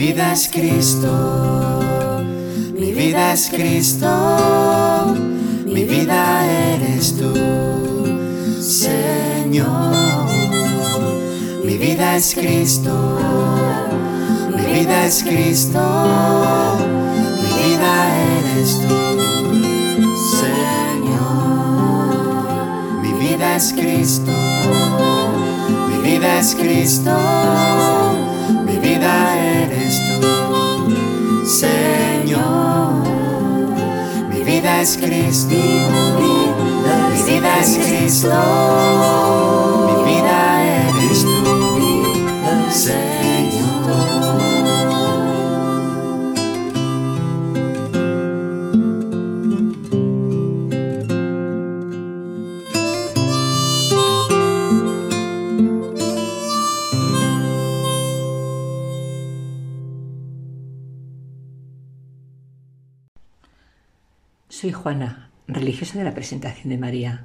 vida es Cristo, mi vida es Cristo, mi vida eres tú, Señor. Mi vida es Cristo, mi vida es Cristo, mi vida eres tú, Señor. Mi vida es Cristo, mi vida es Cristo, vida eres tú, Señor. Mi vida es Cristo, mi vida es Cristo, Soy Juana, religiosa de la presentación de María,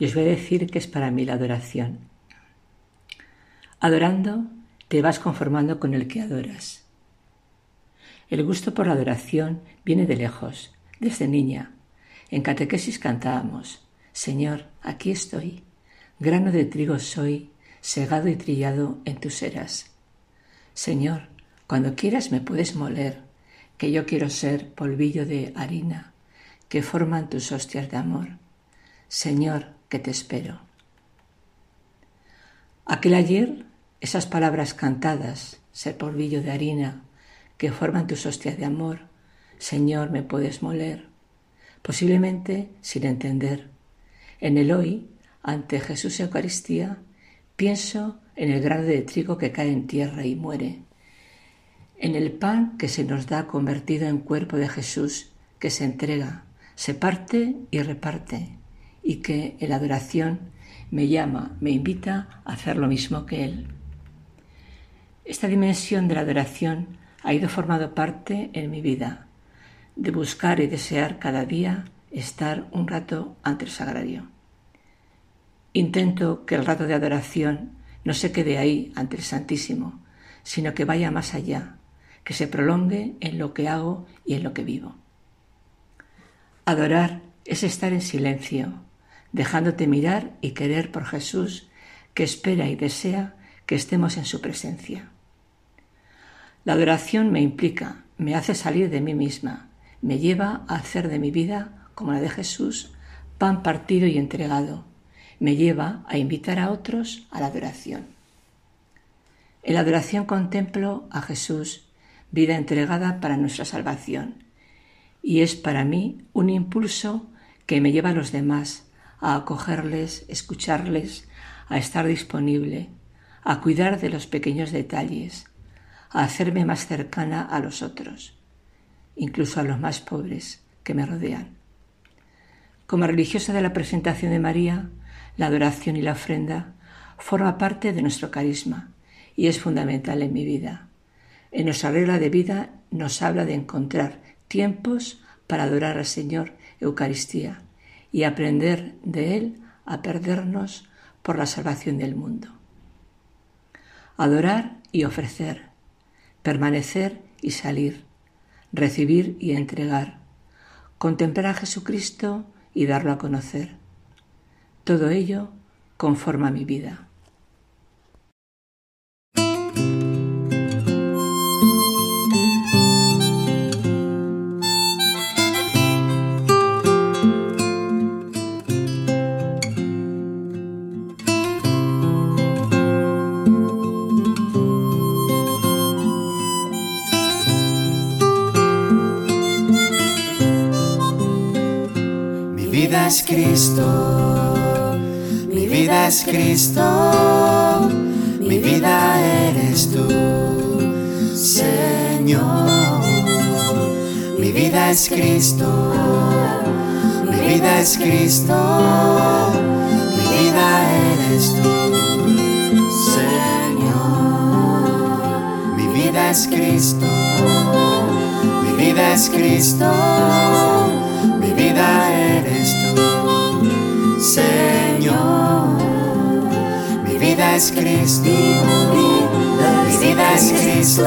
y os voy a decir que es para mí la adoración. Adorando, te vas conformando con el que adoras. El gusto por la adoración viene de lejos, desde niña. En catequesis cantábamos, Señor, aquí estoy, grano de trigo soy, segado y trillado en tus eras. Señor, cuando quieras me puedes moler, que yo quiero ser polvillo de harina que forman tus hostias de amor. Señor, que te espero. Aquel ayer, esas palabras cantadas, ser polvillo de harina, que forman tus hostias de amor, Señor, me puedes moler, posiblemente sin entender. En el hoy, ante Jesús Eucaristía, pienso en el grano de trigo que cae en tierra y muere, en el pan que se nos da convertido en cuerpo de Jesús que se entrega, se parte y reparte, y que en la adoración me llama, me invita a hacer lo mismo que Él. Esta dimensión de la adoración ha ido formando parte en mi vida, de buscar y desear cada día estar un rato ante el sagrario. Intento que el rato de adoración no se quede ahí ante el Santísimo, sino que vaya más allá, que se prolongue en lo que hago y en lo que vivo. Adorar es estar en silencio, dejándote mirar y querer por Jesús, que espera y desea que estemos en su presencia. La adoración me implica, me hace salir de mí misma, me lleva a hacer de mi vida, como la de Jesús, pan partido y entregado, me lleva a invitar a otros a la adoración. En la adoración contemplo a Jesús, vida entregada para nuestra salvación, y es para mí un impulso que me lleva a los demás, a acogerles, escucharles, a estar disponible, a cuidar de los pequeños detalles, a hacerme más cercana a los otros, incluso a los más pobres que me rodean. Como religiosa de la presentación de María, la adoración y la ofrenda forma parte de nuestro carisma y es fundamental en mi vida. En nuestra regla de vida nos habla de encontrar tiempos para adorar al Señor Eucaristía y aprender de Él a perdernos por la salvación del mundo. Adorar y ofrecer, permanecer y salir, recibir y entregar, contemplar a Jesucristo y darlo a conocer. Todo ello conforma mi vida. Vida es Cristo, mi vida es Cristo, mi vida eres tú, Señor. Mi vida es Cristo, mi vida es Cristo, mi vida eres tú, Señor. Mi vida es Cristo, mi vida es Cristo, eres Señor. Mi vida es Cristo, mi vida es Cristo,